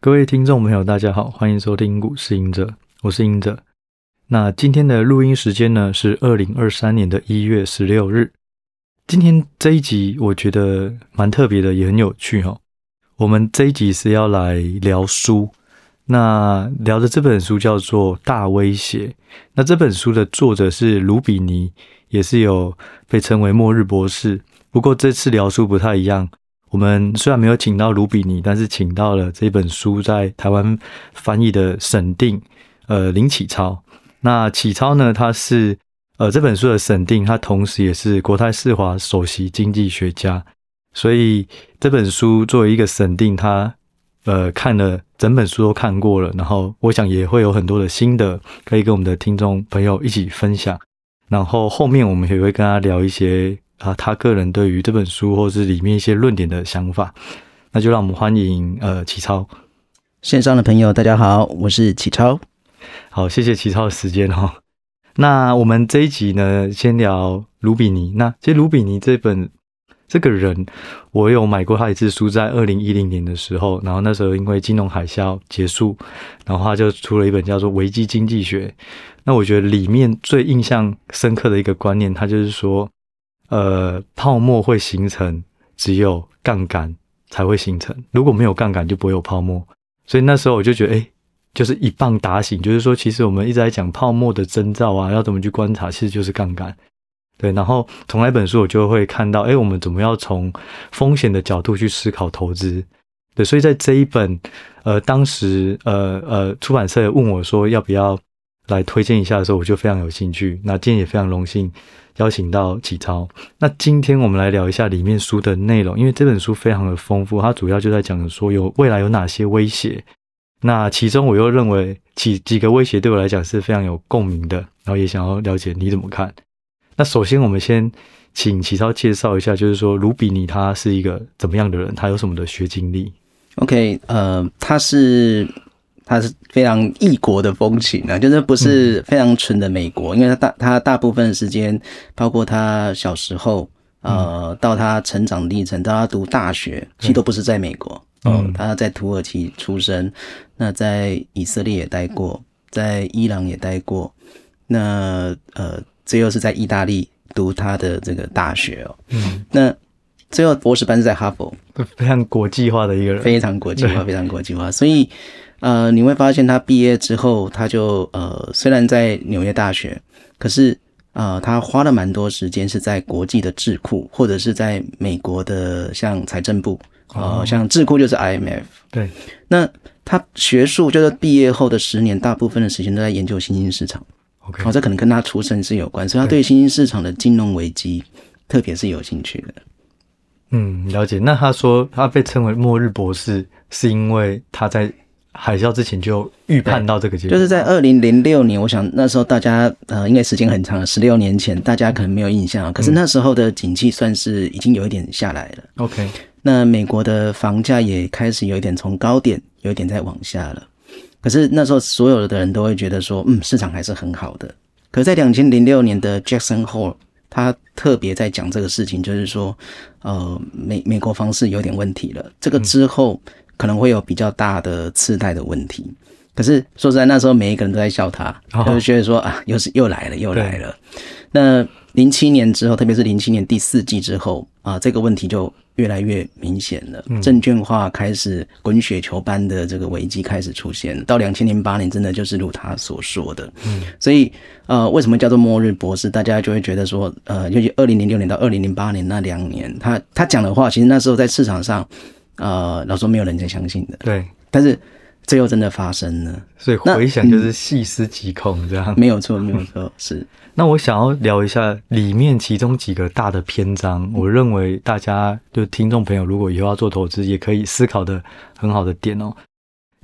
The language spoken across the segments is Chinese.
各位听众朋友，大家好，欢迎收听股市赢者，我是赢者。那今天的录音时间呢是二零二三年的一月十六日。今天这一集我觉得蛮特别的，也很有趣哈。我们这一集是要来聊书，那聊的这本书叫做《大威胁》。那这本书的作者是卢比尼，也是有被称为末日博士。不过这次聊书不太一样。我们虽然没有请到卢比尼，但是请到了这本书在台湾翻译的审定，呃，林启超。那启超呢，他是呃这本书的审定，他同时也是国泰世华首席经济学家。所以这本书作为一个审定，他呃看了整本书都看过了，然后我想也会有很多的心得可以跟我们的听众朋友一起分享。然后后面我们也会跟他聊一些。啊，他个人对于这本书或是里面一些论点的想法，那就让我们欢迎呃启超。线上的朋友，大家好，我是启超。好，谢谢启超的时间哦。那我们这一集呢，先聊卢比尼。那其实卢比尼这本这个人，我有买过他一次书，在二零一零年的时候，然后那时候因为金融海啸结束，然后他就出了一本叫做《危机经济学》。那我觉得里面最印象深刻的一个观念，他就是说。呃，泡沫会形成，只有杠杆才会形成。如果没有杠杆，就不会有泡沫。所以那时候我就觉得，哎，就是一棒打醒，就是说，其实我们一直在讲泡沫的征兆啊，要怎么去观察，其实就是杠杆。对，然后从那本书我就会看到，哎，我们怎么样从风险的角度去思考投资？对，所以在这一本，呃，当时呃呃出版社问我说要不要来推荐一下的时候，我就非常有兴趣。那今天也非常荣幸。邀请到启超，那今天我们来聊一下里面书的内容，因为这本书非常的丰富，它主要就在讲说有未来有哪些威胁，那其中我又认为几几个威胁对我来讲是非常有共鸣的，然后也想要了解你怎么看。那首先我们先请启超介绍一下，就是说卢比尼他是一个怎么样的人，他有什么的学经历？OK，呃，他是。他是非常异国的风情啊，就是不是非常纯的美国，嗯、因为他大他大部分时间，包括他小时候，呃，到他成长历程，到他读大学，其实都不是在美国。嗯、呃，他在土耳其出生，那在以色列也待过，在伊朗也待过，那呃，最后是在意大利读他的这个大学哦。嗯，那最后博士班是在哈佛，非常国际化的一个人，非常国际化，非常国际化，所以。呃，你会发现他毕业之后，他就呃，虽然在纽约大学，可是呃，他花了蛮多时间是在国际的智库，或者是在美国的像财政部，呃，像智库就是 IMF。对。那他学术就是毕业后的十年，大部分的时间都在研究新兴市场。OK。好，这可能跟他出身是有关，所以他对新兴市场的金融危机特别是有兴趣的。嗯，了解。那他说他被称为末日博士，是因为他在。海啸之前就预判到这个结果，就是在二零零六年。我想那时候大家呃，应该时间很长了，十六年前，大家可能没有印象。可是那时候的景气算是已经有一点下来了。OK，那美国的房价也开始有一点从高点有一点在往下了。可是那时候所有的人都会觉得说，嗯，市场还是很好的。可是在两千零六年的 Jackson Hole，他特别在讲这个事情，就是说，呃，美美国房市有点问题了。这个之后。嗯可能会有比较大的次贷的问题，可是说实在，那时候每一个人都在笑他，哦、就是觉得说啊，又是又来了，又来了。那零七年之后，特别是零七年第四季之后啊，这个问题就越来越明显了。嗯、证券化开始滚雪球般的这个危机开始出现，到两千零八年，真的就是如他所说的。嗯，所以呃，为什么叫做末日博士？大家就会觉得说，呃，尤其二零零六年到二零零八年那两年，他他讲的话，其实那时候在市场上。呃，老说没有人在相信的，对，但是最后真的发生了，所以回想就是细思极恐这样，没有错，没有错，是。那我想要聊一下里面其中几个大的篇章，我认为大家就听众朋友如果以后要做投资，也可以思考的很好的点哦。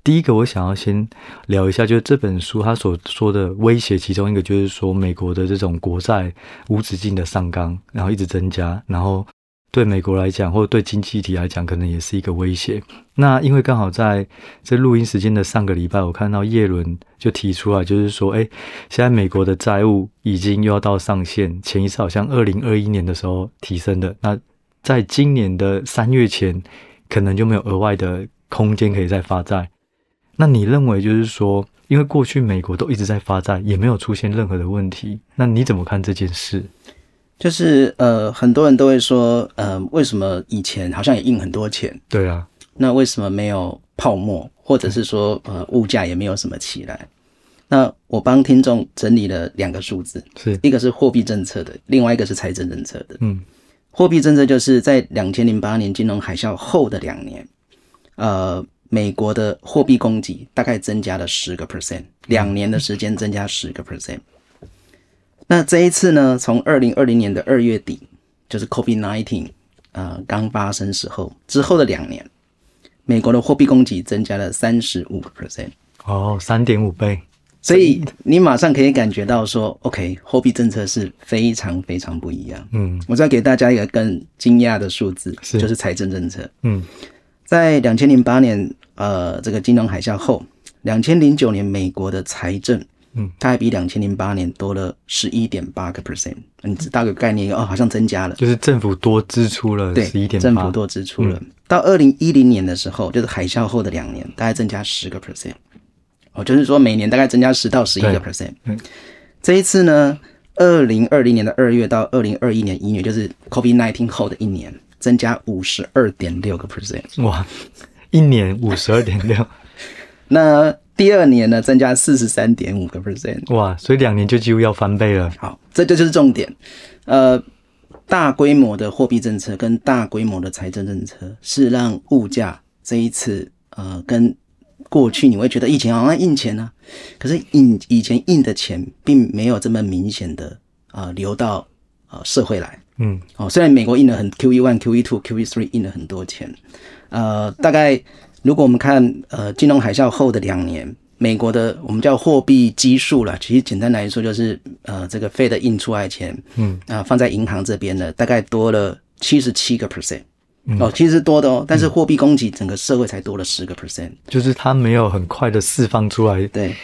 第一个，我想要先聊一下，就是这本书他所说的威胁，其中一个就是说美国的这种国债无止境的上纲，然后一直增加，然后。对美国来讲，或者对经济体来讲，可能也是一个威胁。那因为刚好在这录音时间的上个礼拜，我看到叶伦就提出来，就是说，哎，现在美国的债务已经又要到上限，前一次好像二零二一年的时候提升的，那在今年的三月前，可能就没有额外的空间可以再发债。那你认为就是说，因为过去美国都一直在发债，也没有出现任何的问题，那你怎么看这件事？就是呃，很多人都会说，呃，为什么以前好像也印很多钱？对啊，那为什么没有泡沫，或者是说呃，物价也没有什么起来？那我帮听众整理了两个数字，是一个是货币政策的，另外一个是财政政策的。嗯，货币政策就是在两千零八年金融海啸后的两年，呃，美国的货币供给大概增加了十个 percent，两年的时间增加十个 percent。那这一次呢，从二零二零年的二月底，就是 COVID nineteen 呃刚发生时候之后的两年，美国的货币供给增加了三十五个 percent。哦，三点五倍。所以你马上可以感觉到说，OK，货币政策是非常非常不一样。嗯，我再给大家一个更惊讶的数字，是就是财政政策。嗯，在两千零八年，呃，这个金融海啸后，两千零九年美国的财政，嗯，它还比两千零八年多了十一点八个 percent。你知道个概念哦，好像增加了，就是政府多支出了十一点八，政府多支出了。嗯，到二零一零年的时候，就是海啸后的两年，大概增加十个 percent。哦，就是说每年大概增加十到十一个 percent。嗯，这一次呢，二零二零年的二月到二零二一年一月，就是 COVID nineteen 后的一年，增加五十二点六个 percent。哇，一年五十二点六。那第二年呢，增加四十三点五个 percent。哇，所以两年就几乎要翻倍了。好，这这就是重点。呃，大规模的货币政策跟大规模的财政政策，是让物价这一次呃跟。过去你会觉得以前好像印钱呢、啊，可是印以前印的钱并没有这么明显的啊、呃、流到呃社会来，嗯，哦，虽然美国印了很 QE one、QE two、QE three 印了很多钱，呃，大概如果我们看呃金融海啸后的两年，美国的我们叫货币基数了，其实简单来说就是呃这个 Fed 印出来钱，嗯。啊、呃、放在银行这边的大概多了七十七个 percent。哦，其实多的哦，但是货币供给整个社会才多了十个 percent，就是它没有很快的释放出来。对。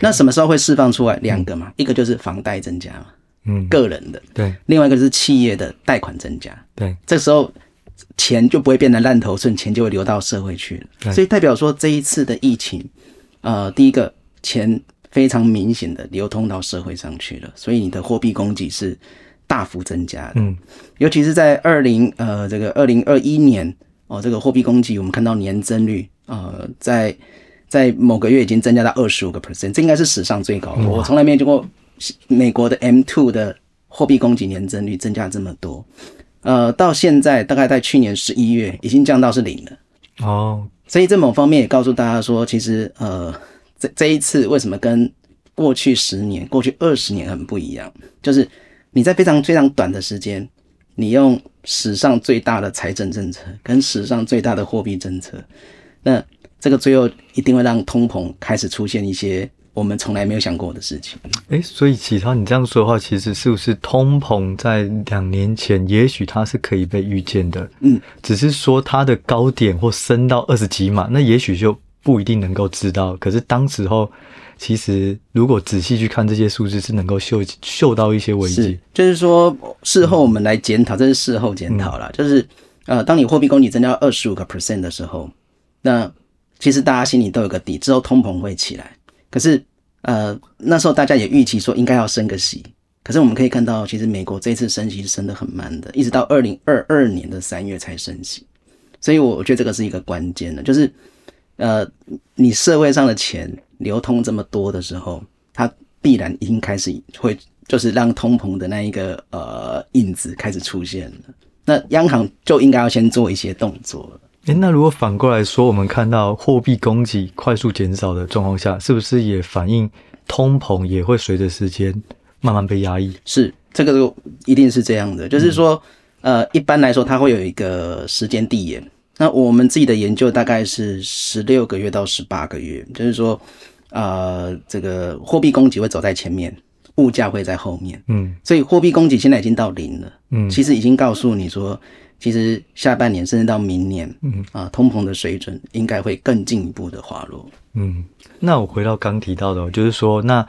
那什么时候会释放出来？两个嘛，嗯、一个就是房贷增加嘛，嗯，个人的，对，另外一个就是企业的贷款增加，对，这时候钱就不会变得烂头寸，钱就会流到社会去了。所以代表说这一次的疫情，呃，第一个钱非常明显的流通到社会上去了，所以你的货币供给是。大幅增加的，嗯，尤其是在二零呃这个二零二一年哦，这个货币供给我们看到年增率呃在在某个月已经增加到二十五个 percent，这应该是史上最高的。我从来没有见过美国的 M two 的货币供给年增率增加这么多，呃，到现在大概在去年十一月已经降到是零了哦，所以在某方面也告诉大家说，其实呃这这一次为什么跟过去十年、过去二十年很不一样，就是。你在非常非常短的时间，你用史上最大的财政政策跟史上最大的货币政策，那这个最后一定会让通膨开始出现一些我们从来没有想过的事情。诶，所以启超，你这样说的话，其实是不是通膨在两年前也许它是可以被预见的？嗯，只是说它的高点或升到二十几码，那也许就不一定能够知道。可是当时候。其实，如果仔细去看这些数字，是能够嗅嗅到一些危机。就是说，事后我们来检讨，嗯、这是事后检讨啦。嗯、就是，呃，当你货币供给增加二十五个 percent 的时候，那其实大家心里都有个底，之后通膨会起来。可是，呃，那时候大家也预期说应该要升个息。可是我们可以看到，其实美国这次升息升得很慢的，一直到二零二二年的三月才升息。所以，我觉得这个是一个关键的，就是，呃，你社会上的钱。流通这么多的时候，它必然已经开始会就是让通膨的那一个呃印子开始出现了。那央行就应该要先做一些动作了。诶，那如果反过来说，我们看到货币供给快速减少的状况下，是不是也反映通膨也会随着时间慢慢被压抑？是，这个一定是这样的。就是说，嗯、呃，一般来说，它会有一个时间递延。那我们自己的研究大概是十六个月到十八个月，就是说。呃，这个货币供给会走在前面，物价会在后面。嗯，所以货币供给现在已经到零了。嗯，其实已经告诉你说，其实下半年甚至到明年，嗯啊，通膨的水准应该会更进一步的滑落。嗯，那我回到刚提到的，就是说，那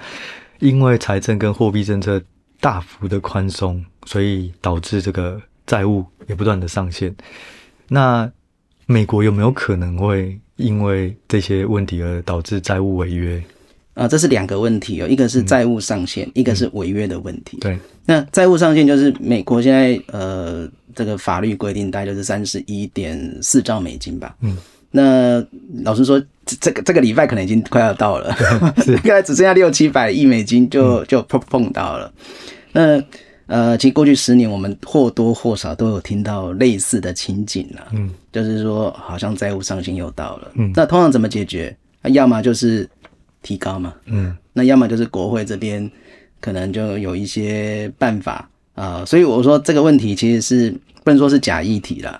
因为财政跟货币政策大幅的宽松，所以导致这个债务也不断的上限。那美国有没有可能会因为这些问题而导致债务违约？啊，这是两个问题哦，一个是债务上限，嗯、一个是违约的问题。对，那债务上限就是美国现在呃这个法律规定大概就是三十一点四兆美金吧。嗯，那老实说，这个这个礼拜可能已经快要到了，现在只剩下六七百亿美金就就碰碰到了。嗯、那呃，其实过去十年我们或多或少都有听到类似的情景了。嗯，就是说好像债务上限又到了。嗯，那通常怎么解决？要么就是。提高嘛，嗯，那要么就是国会这边可能就有一些办法啊、呃，所以我说这个问题其实是不能说是假议题了。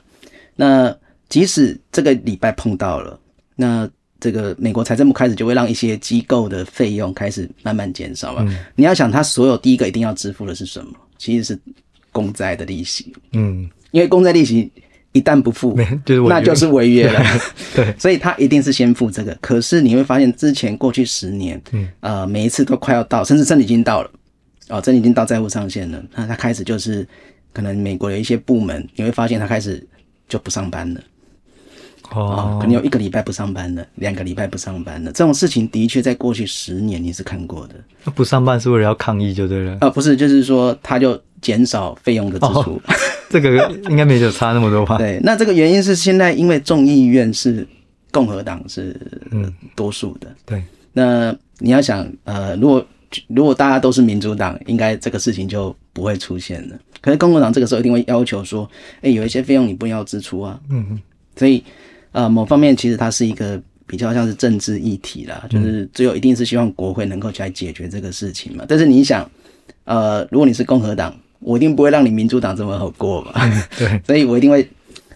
那即使这个礼拜碰到了，那这个美国财政部开始就会让一些机构的费用开始慢慢减少嘛。嗯、你要想，他所有第一个一定要支付的是什么？其实是公债的利息，嗯，因为公债利息。一旦不付，就是那就是违约了。对，所以他一定是先付这个。可是你会发现，之前过去十年，嗯，呃，每一次都快要到，甚至真的已经到了，哦，真的已经到债务上限了。那他开始就是，可能美国有一些部门，你会发现他开始就不上班了。哦，哦，可能有一个礼拜不上班的，两个礼拜不上班的。这种事情的确在过去十年你是看过的。不上班是为了要抗议就对了。呃，不是，就是说他就减少费用的支出。哦 这个应该没有差那么多吧？对，那这个原因是现在因为众议院是共和党是嗯多数的，对。那你要想呃，如果如果大家都是民主党，应该这个事情就不会出现了。可是共和党这个时候一定会要求说，哎，有一些费用你不要支出啊。嗯嗯。所以呃，某方面其实它是一个比较像是政治议题啦，就是只有一定是希望国会能够来解决这个事情嘛。但是你想，呃，如果你是共和党。我一定不会让你民主党这么好过嘛？嗯、对，所以我一定会、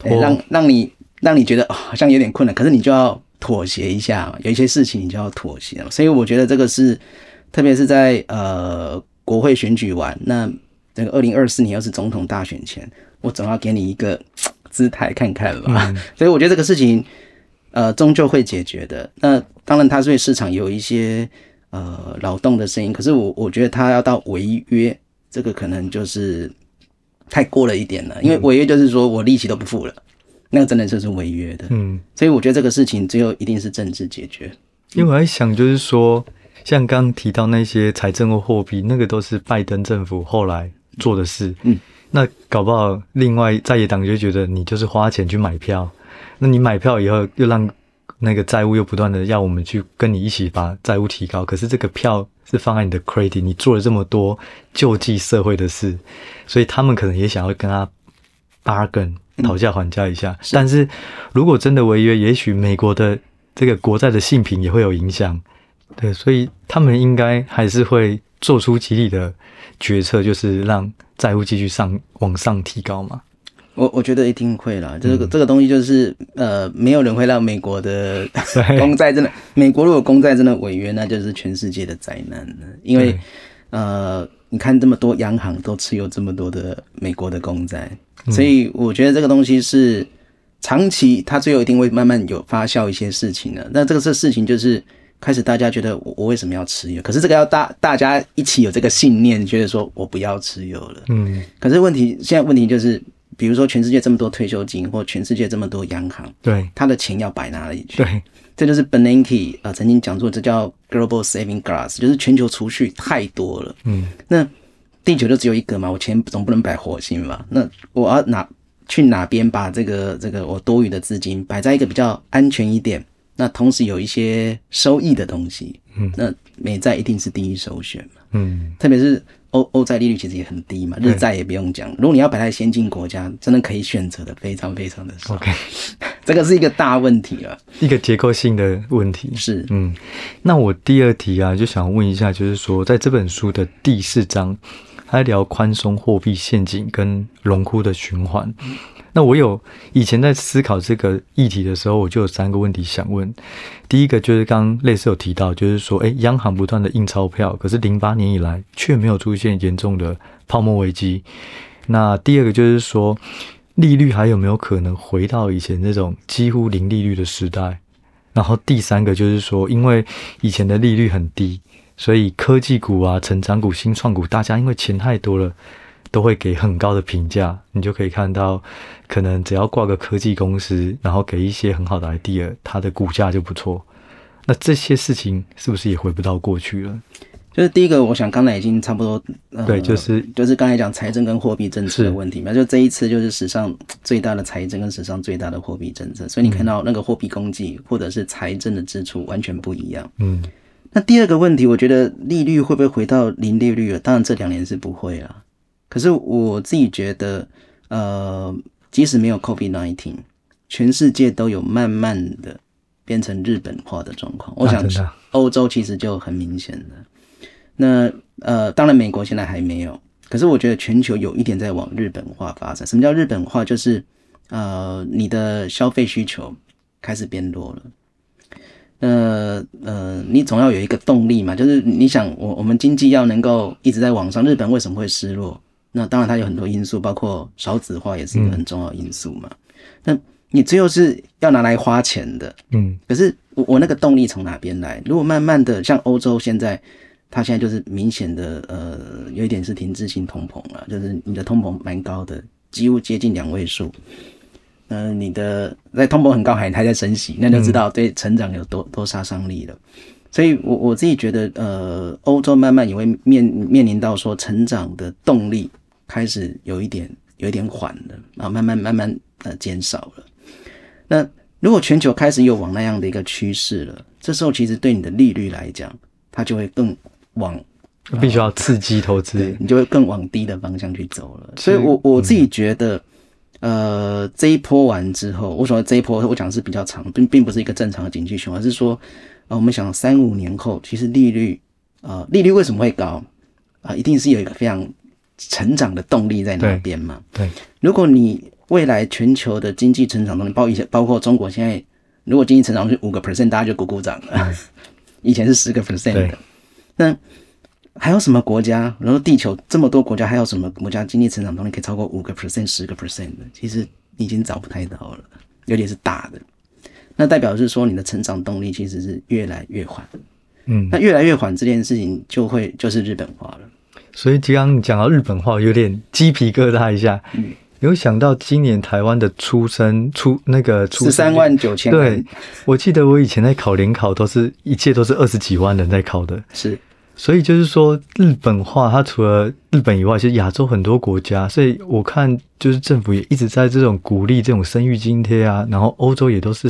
欸、让让你让你觉得、哦、好像有点困难，可是你就要妥协一下，有一些事情你就要妥协。所以我觉得这个是，特别是在呃国会选举完，那这个二零二四年又是总统大选前，我总要给你一个姿态看看吧。嗯、所以我觉得这个事情呃终究会解决的。那当然，它对市场有一些呃扰动的声音，可是我我觉得它要到违约。这个可能就是太过了一点了，因为违约就是说我利息都不付了，那个真的就是违约的。嗯，所以我觉得这个事情最后一定是政治解决。因为我在想，就是说，像刚刚提到那些财政或货币，那个都是拜登政府后来做的事。嗯，那搞不好另外在野党就觉得你就是花钱去买票，那你买票以后又让那个债务又不断的要我们去跟你一起把债务提高，可是这个票。是放在你的 credit，你做了这么多救济社会的事，所以他们可能也想要跟他 bargain 讨价还价一下。嗯、是，但是如果真的违约，也许美国的这个国债的性品也会有影响。对，所以他们应该还是会做出极力的决策，就是让债务继续上往上提高嘛。我我觉得一定会啦，这个、嗯、这个东西就是呃，没有人会让美国的 公债真的，美国如果公债真的违约，那就是全世界的灾难了。因为呃，你看这么多央行都持有这么多的美国的公债，所以我觉得这个东西是长期，它最后一定会慢慢有发酵一些事情的。那这个事情就是开始大家觉得我我为什么要持有？可是这个要大大家一起有这个信念，觉得说我不要持有了。嗯，可是问题现在问题就是。比如说，全世界这么多退休金，或全世界这么多央行，对，他的钱要摆哪里去？对，这就是 Bernanke 呃曾经讲过，这叫 Global Saving Glass，就是全球储蓄太多了。嗯，那地球就只有一个嘛，我钱总不能摆火星嘛。那我要哪去哪边把这个这个我多余的资金摆在一个比较安全一点，那同时有一些收益的东西？嗯，那美债一定是第一首选嘛。嗯，特别是。欧欧债利率其实也很低嘛，日债也不用讲。如果你要摆在先进国家，真的可以选择的非常非常的少。OK，这个是一个大问题了，一个结构性的问题。是，嗯，那我第二题啊，就想问一下，就是说，在这本书的第四章，还聊宽松货币陷阱跟荣枯的循环。那我有以前在思考这个议题的时候，我就有三个问题想问。第一个就是刚类似有提到，就是说，诶，央行不断的印钞票，可是零八年以来却没有出现严重的泡沫危机。那第二个就是说，利率还有没有可能回到以前那种几乎零利率的时代？然后第三个就是说，因为以前的利率很低，所以科技股啊、成长股、新创股，大家因为钱太多了。都会给很高的评价。你就可以看到，可能只要挂个科技公司，然后给一些很好的 idea，它的股价就不错。那这些事情是不是也回不到过去了？就是第一个，我想刚才已经差不多，呃、对，就是就是刚才讲财政跟货币政策的问题嘛。就这一次就是史上最大的财政跟史上最大的货币政策，所以你看到那个货币供给或者是财政的支出完全不一样。嗯，那第二个问题，我觉得利率会不会回到零利率了？当然这两年是不会啊。可是我自己觉得，呃，即使没有 COVID-19，全世界都有慢慢的变成日本化的状况。我想欧洲其实就很明显的。那呃，当然，美国现在还没有，可是我觉得全球有一点在往日本化发展。什么叫日本化？就是呃，你的消费需求开始变弱了。呃呃，你总要有一个动力嘛，就是你想，我我们经济要能够一直在往上，日本为什么会失落？那当然它有很多因素，包括少子化也是一个很重要的因素嘛。嗯、那你最后是要拿来花钱的，嗯，可是我我那个动力从哪边来？如果慢慢的像欧洲现在。它现在就是明显的，呃，有一点是停滞性通膨了，就是你的通膨蛮高的，几乎接近两位数。嗯、呃，你的在通膨很高还还在升息，那就知道对成长有多多杀伤力了。所以我我自己觉得，呃，欧洲慢慢也会面面临到说成长的动力开始有一点有一点缓了，啊，慢慢慢慢呃减少了。那如果全球开始有往那样的一个趋势了，这时候其实对你的利率来讲，它就会更。往必须要刺激投资，你就会更往低的方向去走了。所以我我自己觉得，呃，这一波完之后，我说这一波我讲的是比较长，并并不是一个正常的景气循环，而是说，呃，我们想三五年后，其实利率，呃，利率为什么会高？啊、呃，一定是有一个非常成长的动力在哪边嘛。对，如果你未来全球的经济成长动力，包以前包括中国现在，如果经济成长是五个 percent，大家就鼓鼓掌了。以前是十个 percent 的。那还有什么国家？然后地球这么多国家，还有什么国家经济成长动力可以超过五个 percent、十个 percent 的？其实你已经找不太到了，尤其是大的。那代表是说你的成长动力其实是越来越缓。嗯，那越来越缓这件事情就会就是日本化了。所以刚刚你讲到日本话，有点鸡皮疙瘩一下。嗯，有想到今年台湾的出生出那个出十三万九千。对，我记得我以前在考联考，都是一切都是二十几万人在考的。是。所以就是说，日本话它除了日本以外，其实亚洲很多国家，所以我看就是政府也一直在这种鼓励这种生育津贴啊，然后欧洲也都是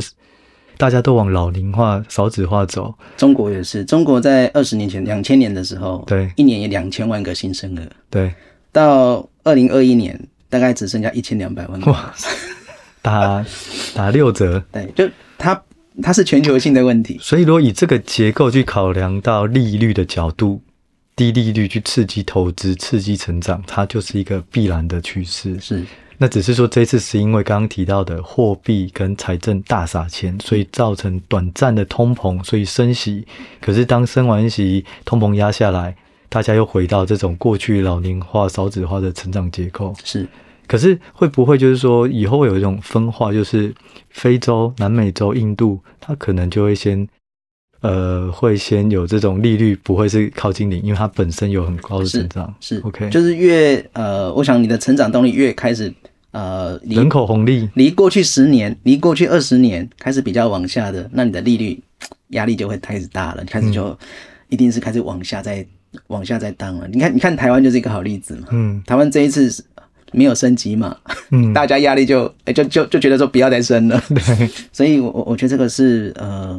大家都往老龄化、少子化走。中国也是，中国在二十年前两千年的时候，对，一年有两千万个新生儿，对，到二零二一年大概只剩下一千两百万个，哇，打打六折，对，就它。它是全球性的问题，所以如果以这个结构去考量到利率的角度，低利率去刺激投资、刺激成长，它就是一个必然的趋势。是，那只是说这次是因为刚刚提到的货币跟财政大撒钱，所以造成短暂的通膨，所以升息。可是当升完息，通膨压下来，大家又回到这种过去老龄化、少子化的成长结构。是。可是会不会就是说以后会有一种分化，就是非洲、南美洲、印度，它可能就会先，呃，会先有这种利率不会是靠近零，因为它本身有很高的成长。是，是 OK，就是越呃，我想你的成长动力越开始呃，人口红利离过去十年、离过去二十年开始比较往下的，那你的利率 压力就会开始大了，开始就一定是开始往下再往下再荡了。你看，你看台湾就是一个好例子嘛。嗯，台湾这一次是。没有升级嘛，嗯，大家压力就就就就觉得说不要再升了，对，所以我我觉得这个是呃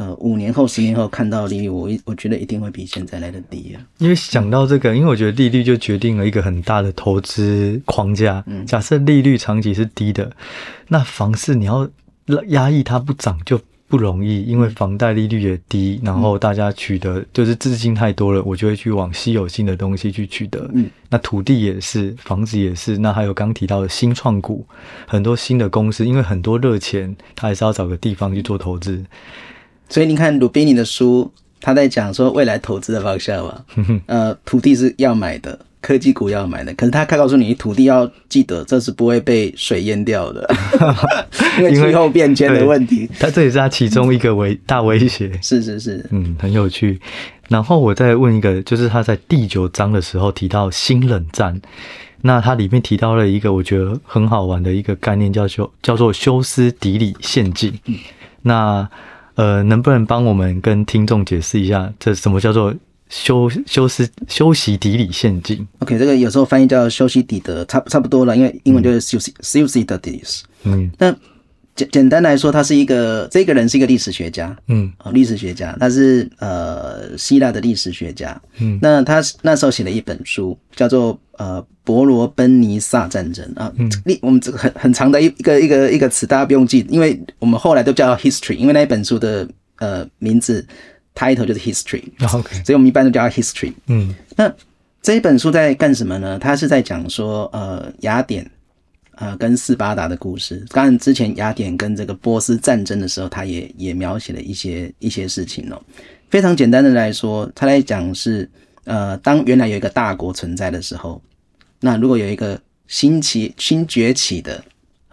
呃五年后十年后看到利率，我我觉得一定会比现在来的低啊。因为想到这个，因为我觉得利率就决定了一个很大的投资框架。嗯，假设利率长期是低的，那房市你要压抑它不涨就。不容易，因为房贷利率也低，然后大家取得就是资金太多了，我就会去往稀有性的东西去取得。嗯，那土地也是，房子也是，那还有刚提到的新创股，很多新的公司，因为很多热钱，他还是要找个地方去做投资。所以你看鲁宾尼的书，他在讲说未来投资的方向嘛，呃，土地是要买的，科技股要买的。可是他告诉你，土地要记得，这是不会被水淹掉的，因为气候变迁的问题。他这也是他其中一个危大威胁。是是是，嗯，很有趣。然后我再问一个，就是他在第九章的时候提到新冷战，那他里面提到了一个我觉得很好玩的一个概念，叫做叫做修斯底里陷阱。嗯、那呃，能不能帮我们跟听众解释一下，这什么叫做修修斯修息底里陷阱？OK，这个有时候翻译叫修息底德，差差不多了，因为英文就是修昔修昔底德。嗯，那。简简单来说，他是一个这个人是一个历史学家，嗯，历史学家，他是呃希腊的历史学家，嗯，那他那时候写了一本书，叫做呃伯罗奔尼撒战争啊，嗯，我们这个很很长的一一个一个一个词，大家不用记，因为我们后来都叫 history，因为那一本书的呃名字 title 就是 history，OK，所以我们一般都叫它 history，嗯，那这一本书在干什么呢？他是在讲说呃雅典。呃，跟斯巴达的故事，当然之前雅典跟这个波斯战争的时候，他也也描写了一些一些事情哦。非常简单的来说，他来讲是，呃，当原来有一个大国存在的时候，那如果有一个新起新崛起的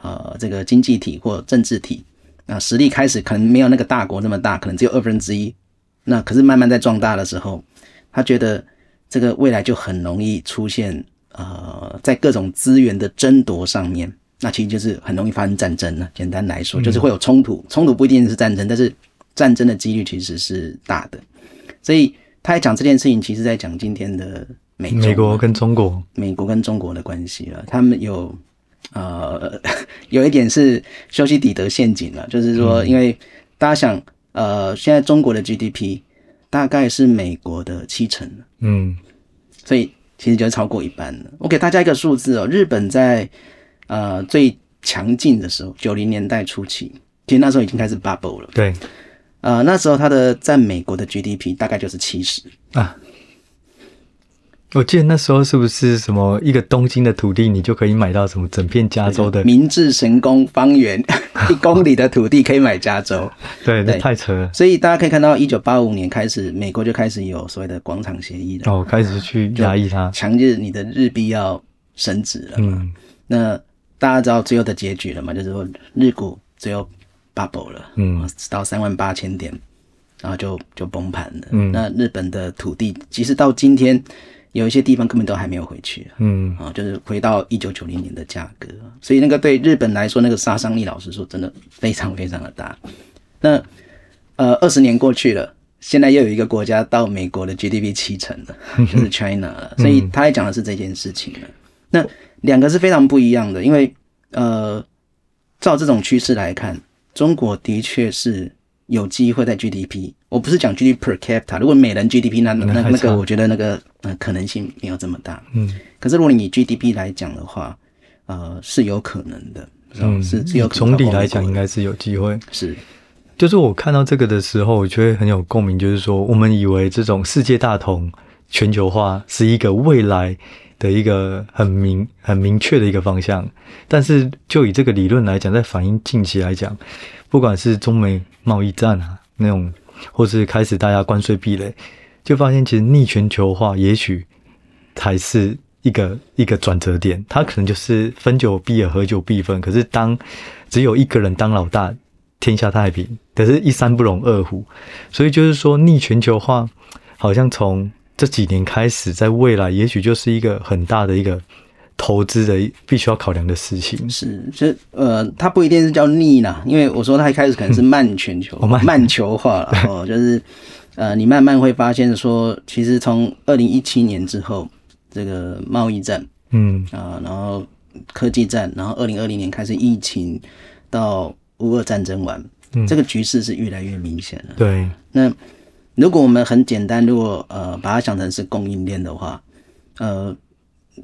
呃这个经济体或政治体，那实力开始可能没有那个大国那么大，可能只有二分之一，那可是慢慢在壮大的时候，他觉得这个未来就很容易出现。呃，在各种资源的争夺上面，那其实就是很容易发生战争了。简单来说，就是会有冲突，冲突不一定是战争，但是战争的几率其实是大的。所以他在讲这件事情，其实在讲今天的美美国跟中国，美国跟中国的关系了。他们有呃 有一点是修昔底德陷阱了，就是说，因为大家想，呃，现在中国的 GDP 大概是美国的七成，嗯，所以。其实就超过一半了。我给大家一个数字哦，日本在呃最强劲的时候，九零年代初期，其实那时候已经开始 bubble 了。对，呃，那时候它的占美国的 GDP 大概就是七十啊。我记得那时候是不是什么一个东京的土地，你就可以买到什么整片加州的明治神宫方圆 一公里的土地可以买加州？对，那太扯了。所以大家可以看到，一九八五年开始，美国就开始有所谓的广场协议了。哦，开始去压抑它，强制你的日币要升值了嘛。嗯。那大家知道最后的结局了嘛？就是说日股最后 bubble 了，嗯，到三万八千点，然后就就崩盘了。嗯。那日本的土地，其实到今天。有一些地方根本都还没有回去，嗯啊，就是回到一九九零年的价格，所以那个对日本来说，那个杀伤力，老实说，真的非常非常的大。那呃，二十年过去了，现在又有一个国家到美国的 GDP 七成了，就是 China 了，所以他还讲的是这件事情了。那两个是非常不一样的，因为呃，照这种趋势来看，中国的确是。有机会在 GDP，我不是讲 GDP per capita，如果每人 GDP 那那那个，我觉得那个呃可能性没有这么大。嗯，可是如果你以 GDP 来讲的话，呃是有可能的。嗯，是是有可能。总体来讲应该是有机会。是，就是我看到这个的时候，我觉得很有共鸣。就是说，我们以为这种世界大同、全球化是一个未来的一个很明很明确的一个方向，但是就以这个理论来讲，在反映近期来讲。不管是中美贸易战啊那种，或是开始大家关税壁垒，就发现其实逆全球化也许才是一个一个转折点。它可能就是分久必合，合久必分。可是当只有一个人当老大，天下太平；可是一山不容二虎。所以就是说，逆全球化好像从这几年开始，在未来也许就是一个很大的一个。投资的必须要考量的事情是，就呃，它不一定是叫逆啦，因为我说它一开始可能是慢全球、嗯、慢球化了哦，就是呃，你慢慢会发现说，其实从二零一七年之后，这个贸易战，嗯啊、呃，然后科技战，然后二零二零年开始疫情，到乌俄战争完，嗯、这个局势是越来越明显了。对，那如果我们很简单，如果呃把它想成是供应链的话，呃。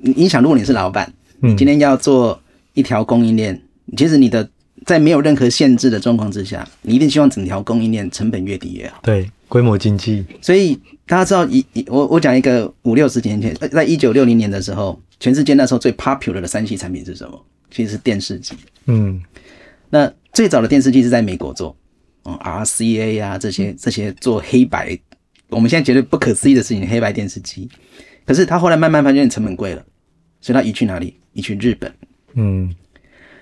你你想，如果你是老板，你今天要做一条供应链，其实你的在没有任何限制的状况之下，你一定希望整条供应链成本越低越好。对，规模经济。所以大家知道，一我我讲一个五六十年前，在一九六零年的时候，全世界那时候最 popular 的三 C 产品是什么？其实是电视机。嗯，那最早的电视机是在美国做，嗯，RCA 啊这些这些做黑白，我们现在觉得不可思议的事情，黑白电视机。可是他后来慢慢发现成本贵了，所以他移去哪里？移去日本。嗯，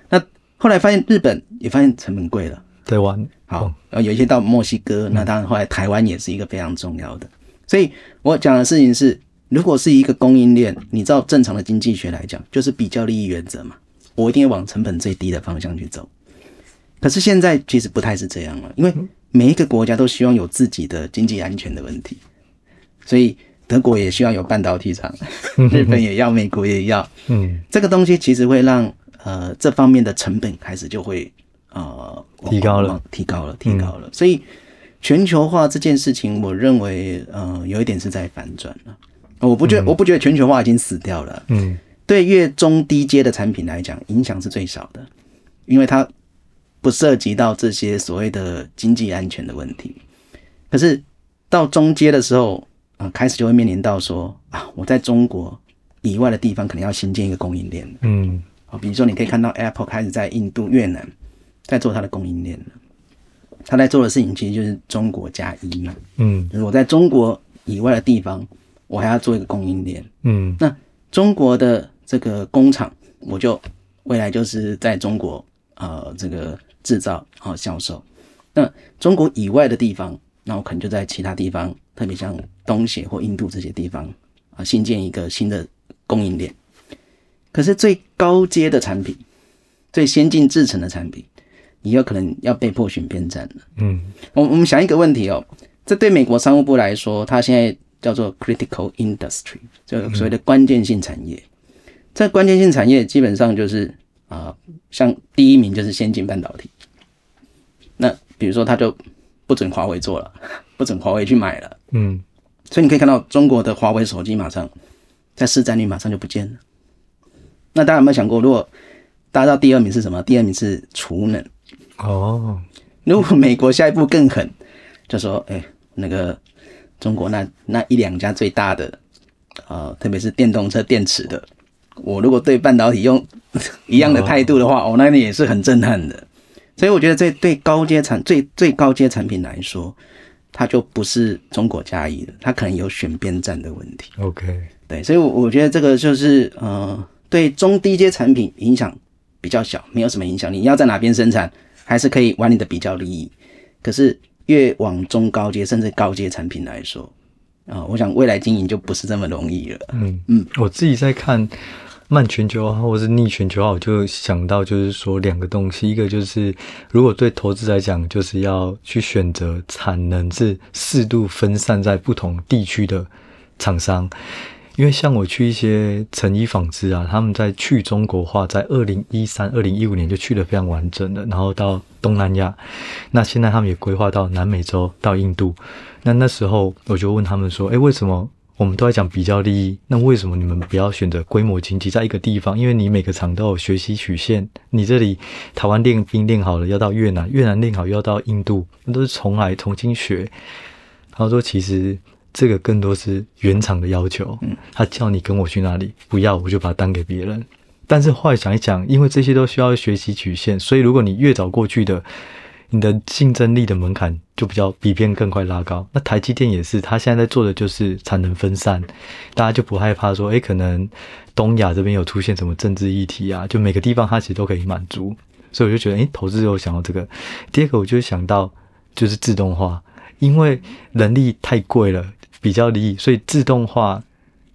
那后来发现日本也发现成本贵了，台湾好，然后有一些到墨西哥，那当然后来台湾也是一个非常重要的。所以我讲的事情是，如果是一个供应链，你照正常的经济学来讲，就是比较利益原则嘛，我一定要往成本最低的方向去走。可是现在其实不太是这样了，因为每一个国家都希望有自己的经济安全的问题，所以德国也需要有半导体厂，日本也要，美国也要。嗯，这个东西其实会让呃这方面的成本开始就会呃提高了，提高了，提高了。所以全球化这件事情，我认为呃有一点是在反转了。我不觉得，我不觉得全球化已经死掉了。嗯，对越中低阶的产品来讲，影响是最少的，因为它。不涉及到这些所谓的经济安全的问题，可是到中阶的时候啊，开始就会面临到说啊，我在中国以外的地方可能要新建一个供应链。嗯，啊，比如说你可以看到 Apple 开始在印度、越南在做它的供应链了。他在做的事情其实就是中国加一嘛。嗯，就是我在中国以外的地方，我还要做一个供应链。嗯，那中国的这个工厂，我就未来就是在中国呃这个。制造和销售，那中国以外的地方，那我可能就在其他地方，特别像东协或印度这些地方啊，新建一个新的供应链。可是最高阶的产品，最先进制成的产品，你有可能要被迫选边站了。嗯，我我们想一个问题哦，这对美国商务部来说，它现在叫做 critical industry，就所谓的关键性产业。这关键性产业基本上就是。啊，像第一名就是先进半导体，那比如说他就不准华为做了，不准华为去买了，嗯，所以你可以看到中国的华为手机马上在市占率马上就不见了。那大家有没有想过，如果大家知道第二名是什么？第二名是储能。哦，如果美国下一步更狠，就说，哎，那个中国那那一两家最大的，啊，特别是电动车电池的。我如果对半导体用 一样的态度的话，哦，那也是很震撼的。所以我觉得这对高阶产最最高阶产品来说，它就不是中国加一的，它可能有选边站的问题。OK，对，所以我觉得这个就是呃，对中低阶产品影响比较小，没有什么影响。你要在哪边生产，还是可以玩你的比较利益。可是越往中高阶甚至高阶产品来说，啊、哦，我想未来经营就不是这么容易了。嗯嗯，我自己在看慢全球化或者是逆全球化，我就想到就是说两个东西，一个就是如果对投资来讲，就是要去选择产能是适度分散在不同地区的厂商，因为像我去一些成衣纺织啊，他们在去中国化，在二零一三、二零一五年就去得非常完整的，然后到东南亚，那现在他们也规划到南美洲、到印度。那那时候我就问他们说：“诶，为什么我们都在讲比较利益？那为什么你们不要选择规模经济，在一个地方？因为你每个厂都有学习曲线。你这里台湾练兵练好了，要到越南；越南练好要到印度，那都是重来重新学。”他说：“其实这个更多是原厂的要求。他叫你跟我去哪里，不要我就把单给别人。但是后来想一想，因为这些都需要学习曲线，所以如果你越早过去的。”你的竞争力的门槛就比较比别人更快拉高。那台积电也是，他现在在做的就是产能分散，大家就不害怕说，哎、欸，可能东亚这边有出现什么政治议题啊，就每个地方它其实都可以满足。所以我就觉得，哎、欸，投资有想到这个。第二个，我就想到就是自动化，因为人力太贵了，比较利益，所以自动化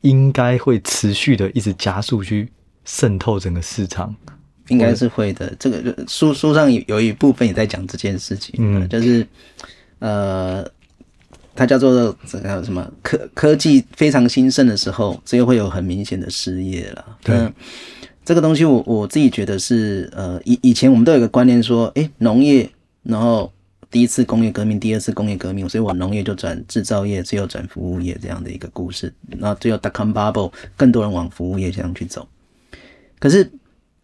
应该会持续的一直加速去渗透整个市场。应该是会的，这个书书上有有一部分也在讲这件事情，嗯，就是呃，它叫做这个什么科科技非常兴盛的时候，只有会有很明显的失业了。对，嗯，这个东西我我自己觉得是呃，以以前我们都有个观念说，诶，农业，然后第一次工业革命，第二次工业革命，所以我农业就转制造业，最后转服务业这样的一个故事，然后最后 dot-com bubble，更多人往服务业这样去走，可是。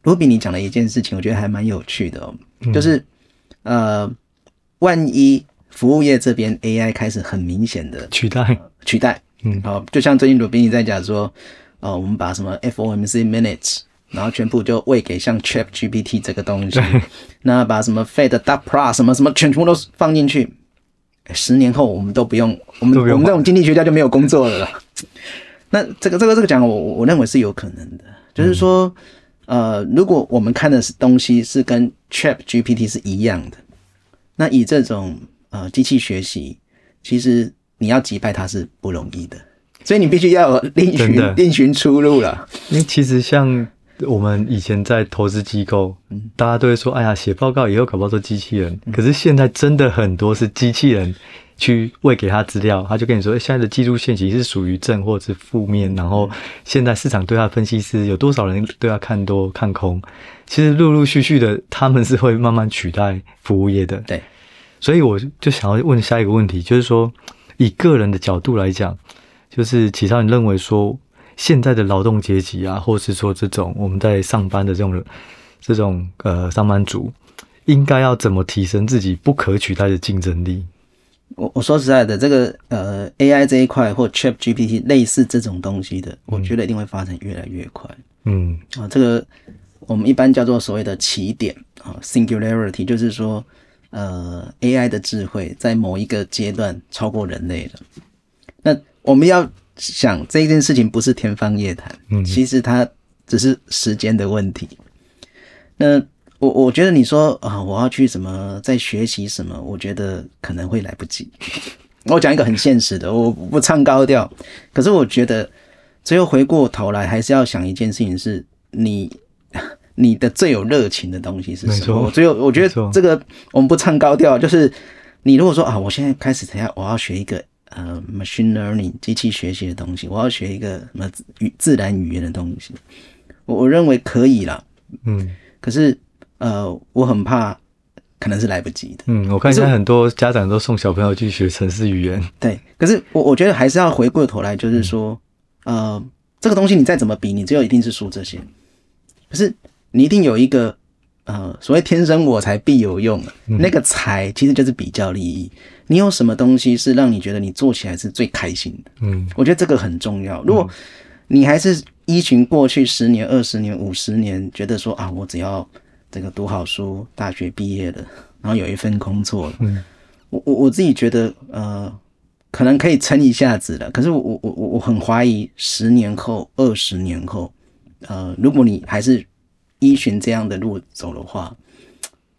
卢比，你讲了一件事情，我觉得还蛮有趣的哦，嗯、就是，呃，万一服务业这边 AI 开始很明显的取代、呃、取代，嗯，好，就像最近卢比你在讲说，呃，我们把什么 FOMC minutes，然后全部就喂给像 ChatGPT 这个东西，那把什么 Fed dot plot 什么什么全部都放进去，十年后我们都不用，我们我们这种经济学家就没有工作了。那这个这个这个讲，我我认为是有可能的，就是说，呃，如果我们看的是东西是跟 Chat GPT 是一样的，那以这种呃机器学习，其实你要击败它是不容易的，所以你必须要另寻另寻出路了。因为其实像。我们以前在投资机构，大家都会说：“哎呀，写报告以后搞不好做机器人。”可是现在真的很多是机器人去喂给他资料，他就跟你说：“现在的技术线型是属于正或是负面。”然后现在市场对他分析师有多少人对他看多看空？其实陆陆续续的，他们是会慢慢取代服务业的。对，所以我就想要问下一个问题，就是说，以个人的角度来讲，就是启超，你认为说？现在的劳动阶级啊，或是说这种我们在上班的这种这种呃上班族，应该要怎么提升自己不可取代的竞争力？我我说实在的，这个呃 AI 这一块或 ChatGPT 类似这种东西的，我觉得一定会发展越来越快。嗯啊，这个我们一般叫做所谓的起点啊，Singularity，就是说呃 AI 的智慧在某一个阶段超过人类了。那我们要。想这件事情不是天方夜谭，嗯，其实它只是时间的问题。那我我觉得你说啊，我要去什么在学习什么，我觉得可能会来不及。我讲一个很现实的，我不唱高调，可是我觉得最后回过头来还是要想一件事情：是你 你的最有热情的东西是什么？我最后我觉得这个我们不唱高调，就是你如果说啊，我现在开始等下我要学一个。呃，machine learning 机器学习的东西，我要学一个什么语自然语言的东西，我我认为可以啦。嗯，可是呃，我很怕可能是来不及的。嗯，我看现在很多家长都送小朋友去学城市语言。对，可是我我觉得还是要回过头来，就是说，嗯、呃，这个东西你再怎么比，你最后一定是输这些。可是你一定有一个。呃，所谓天生我材必有用，啊、那个才其实就是比较利益。你有什么东西是让你觉得你做起来是最开心的？嗯，我觉得这个很重要。如果你还是依循过去十年、二十年、五十年，觉得说啊，我只要这个读好书，大学毕业了，然后有一份工作，嗯，我我我自己觉得呃，可能可以撑一下子了。可是我我我我很怀疑，十年后、二十年后，呃，如果你还是。依循这样的路走的话，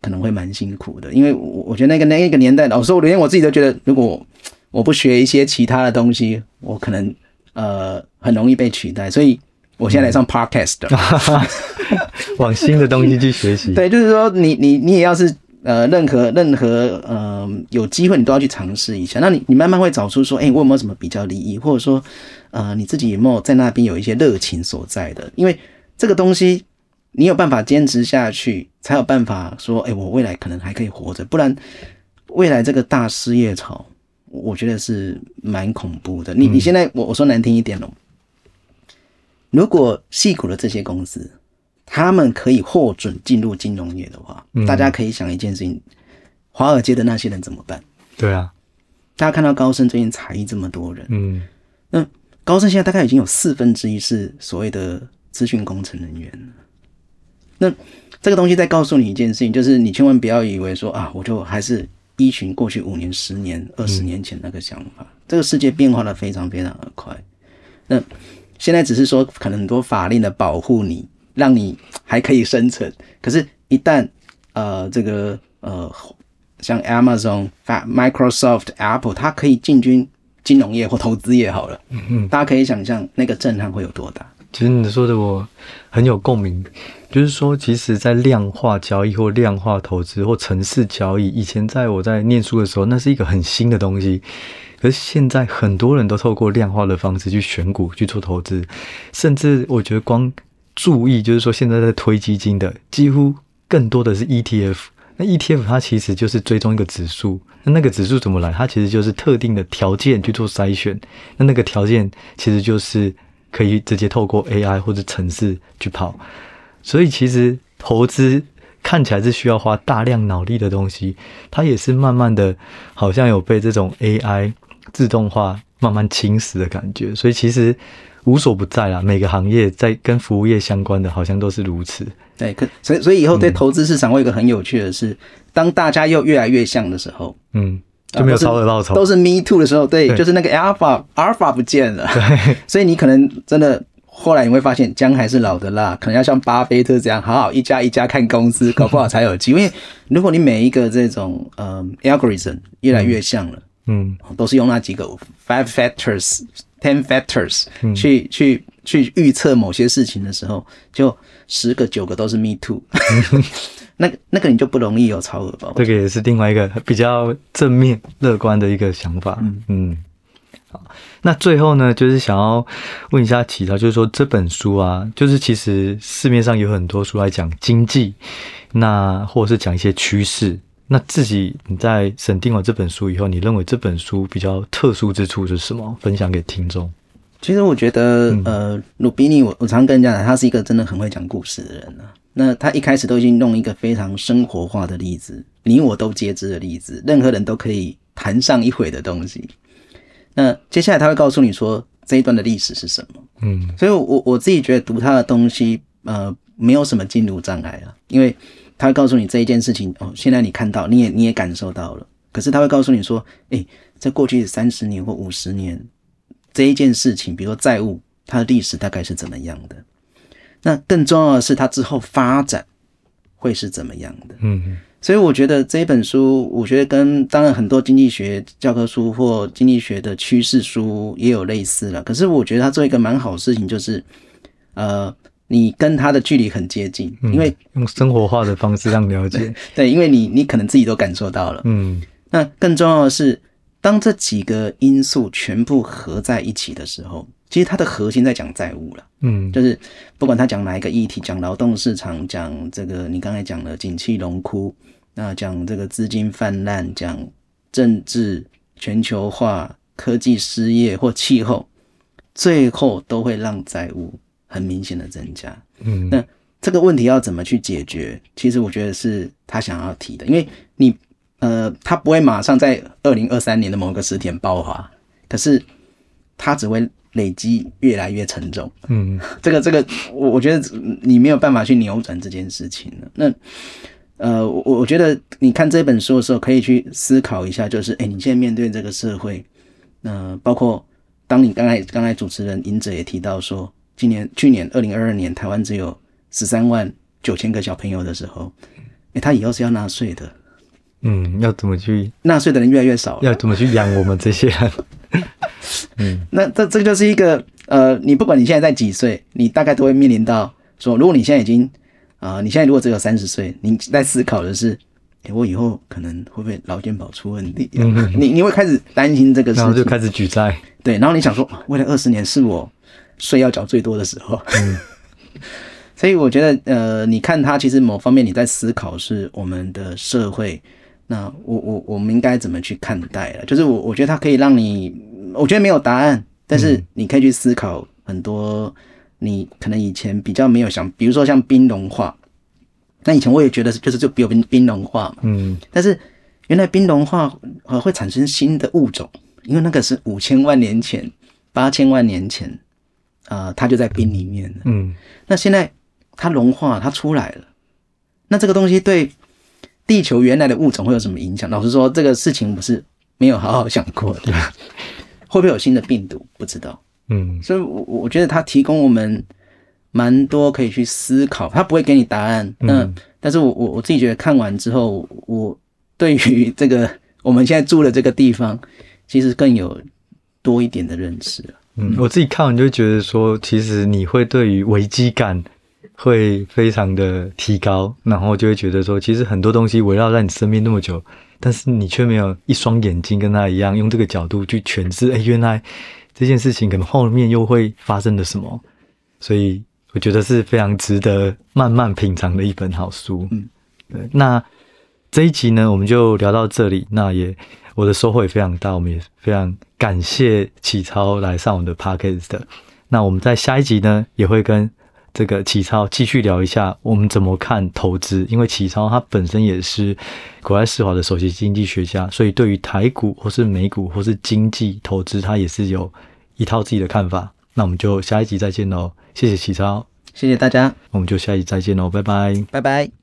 可能会蛮辛苦的，因为我我觉得那个那一个年代，老实说，连我自己都觉得，如果我不学一些其他的东西，我可能呃很容易被取代。所以我现在来上 Podcast，嗯、往新的东西去学习。对，就是说你你你也要是呃任何任何呃有机会，你都要去尝试一下。那你你慢慢会找出说，哎、欸，我有没有什么比较利益，或者说呃你自己有没有在那边有一些热情所在的？因为这个东西。你有办法坚持下去，才有办法说：“哎、欸，我未来可能还可以活着。”不然，未来这个大失业潮，我觉得是蛮恐怖的。你你现在，我我说难听一点喽，如果矽谷的这些公司，他们可以获准进入金融业的话，大家可以想一件事情：华尔街的那些人怎么办？对啊，大家看到高盛最近裁这么多人，嗯，那高盛现在大概已经有四分之一是所谓的资讯工程人员。那这个东西在告诉你一件事情，就是你千万不要以为说啊，我就还是依循过去五年、十年、二十年前那个想法。嗯、这个世界变化的非常非常的快。那现在只是说，可能很多法令的保护你，让你还可以生存。可是，一旦呃这个呃像 Amazon、Microsoft、Apple，它可以进军金融业或投资业，好了，嗯嗯，大家可以想象那个震撼会有多大。其实你说的我很有共鸣。就是说，其实，在量化交易或量化投资或城市交易，以前在我在念书的时候，那是一个很新的东西。可是现在，很多人都透过量化的方式去选股、去做投资，甚至我觉得光注意，就是说，现在在推基金的，几乎更多的是 ETF。那 ETF 它其实就是追踪一个指数，那那个指数怎么来？它其实就是特定的条件去做筛选。那那个条件其实就是可以直接透过 AI 或者城市去跑。所以其实投资看起来是需要花大量脑力的东西，它也是慢慢的，好像有被这种 AI 自动化慢慢侵蚀的感觉。所以其实无所不在啦，每个行业在跟服务业相关的，好像都是如此。对，可所以所以以后对投资市场会有一个很有趣的是，当大家又越来越像的时候，嗯，就没有超额报酬，都是 Me Too 的时候，对，对。就是那个 Alpha Alpha 不见了，对，所以你可能真的后来你会发现姜还是老的辣，可能要像巴菲特这样，好好一家一家看公司，搞不好才有机会。因为如果你每一个这种呃 algorithm 越来越像了，嗯，都是用那几个 five factors、ten factors 去、嗯、去去预测某些事情的时候，就十个九个都是 Me Too。那那个你就不容易有超额报。这个也是另外一个比较正面乐观的一个想法。嗯嗯，好，那最后呢，就是想要问一下启超，就是说这本书啊，就是其实市面上有很多书来讲经济，那或者是讲一些趋势。那自己你在审定完这本书以后，你认为这本书比较特殊之处是什么？分享给听众。其实我觉得，嗯、呃，鲁比尼，我我常跟人家讲，他是一个真的很会讲故事的人啊。那他一开始都已经弄一个非常生活化的例子，你我都皆知的例子，任何人都可以谈上一回的东西。那接下来他会告诉你说这一段的历史是什么？嗯，所以我我自己觉得读他的东西，呃，没有什么进入障碍了，因为他会告诉你这一件事情哦，现在你看到，你也你也感受到了，可是他会告诉你说，诶，在过去三十年或五十年，这一件事情，比如说债务，它的历史大概是怎么样的？那更重要的是，它之后发展会是怎么样的？嗯，所以我觉得这一本书，我觉得跟当然很多经济学教科书或经济学的趋势书也有类似了。可是我觉得它做一个蛮好的事情，就是呃，你跟它的距离很接近，因为用生活化的方式让了解。对，对，因为你你可能自己都感受到了。嗯，那更重要的是，当这几个因素全部合在一起的时候。其实它的核心在讲债务了，嗯，就是不管他讲哪一个议题，讲劳动市场，讲这个你刚才讲的景气荣枯，那讲这个资金泛滥，讲政治全球化、科技失业或气候，最后都会让债务很明显的增加。嗯，那这个问题要怎么去解决？其实我觉得是他想要提的，因为你呃，他不会马上在二零二三年的某个时点爆发，可是他只会。累积越来越沉重，嗯，这个这个，我我觉得你没有办法去扭转这件事情了。那呃，我我觉得你看这本书的时候，可以去思考一下，就是，哎，你现在面对这个社会，那、呃、包括当你刚才刚才主持人尹哲也提到说，今年去年二零二二年台湾只有十三万九千个小朋友的时候，哎，他以后是要纳税的，嗯，要怎么去纳税的人越来越少，要怎么去养我们这些人？嗯，那这这就是一个呃，你不管你现在在几岁，你大概都会面临到说，如果你现在已经啊、呃，你现在如果只有三十岁，你在思考的是，欸、我以后可能会不会劳健保出问题？嗯、你你会开始担心这个事情，然后就开始举债。对，然后你想说，未来二十年是我税要缴最多的时候。嗯，所以我觉得呃，你看他其实某方面你在思考是我们的社会。那我我我们应该怎么去看待了？就是我我觉得它可以让你，我觉得没有答案，但是你可以去思考很多你可能以前比较没有想，比如说像冰融化，那以前我也觉得就是就比如冰冰融化嘛，嗯，但是原来冰融化呃会产生新的物种，因为那个是五千万年前、八千万年前啊、呃，它就在冰里面了，嗯，那现在它融化，它出来了，那这个东西对。地球原来的物种会有什么影响？老实说，这个事情我是没有好好想过的。会不会有新的病毒？不知道。嗯，所以，我我觉得它提供我们蛮多可以去思考。他不会给你答案。那，但是我我我自己觉得看完之后，我对于这个我们现在住的这个地方，其实更有多一点的认识。嗯，我自己看完就觉得说，其实你会对于危机感。会非常的提高，然后就会觉得说，其实很多东西围绕在你身边那么久，但是你却没有一双眼睛跟他一样，用这个角度去诠释。哎，原来这件事情可能后面又会发生了什么？所以我觉得是非常值得慢慢品尝的一本好书。嗯，对。那这一集呢，我们就聊到这里。那也我的收获也非常大，我们也非常感谢启超来上我们的 Podcast。那我们在下一集呢，也会跟。这个启超继续聊一下，我们怎么看投资？因为启超他本身也是国外世华的首席经济学家，所以对于台股或是美股或是经济投资，他也是有一套自己的看法。那我们就下一集再见喽，谢谢启超，谢谢大家，我们就下一集再见喽，拜拜，拜拜。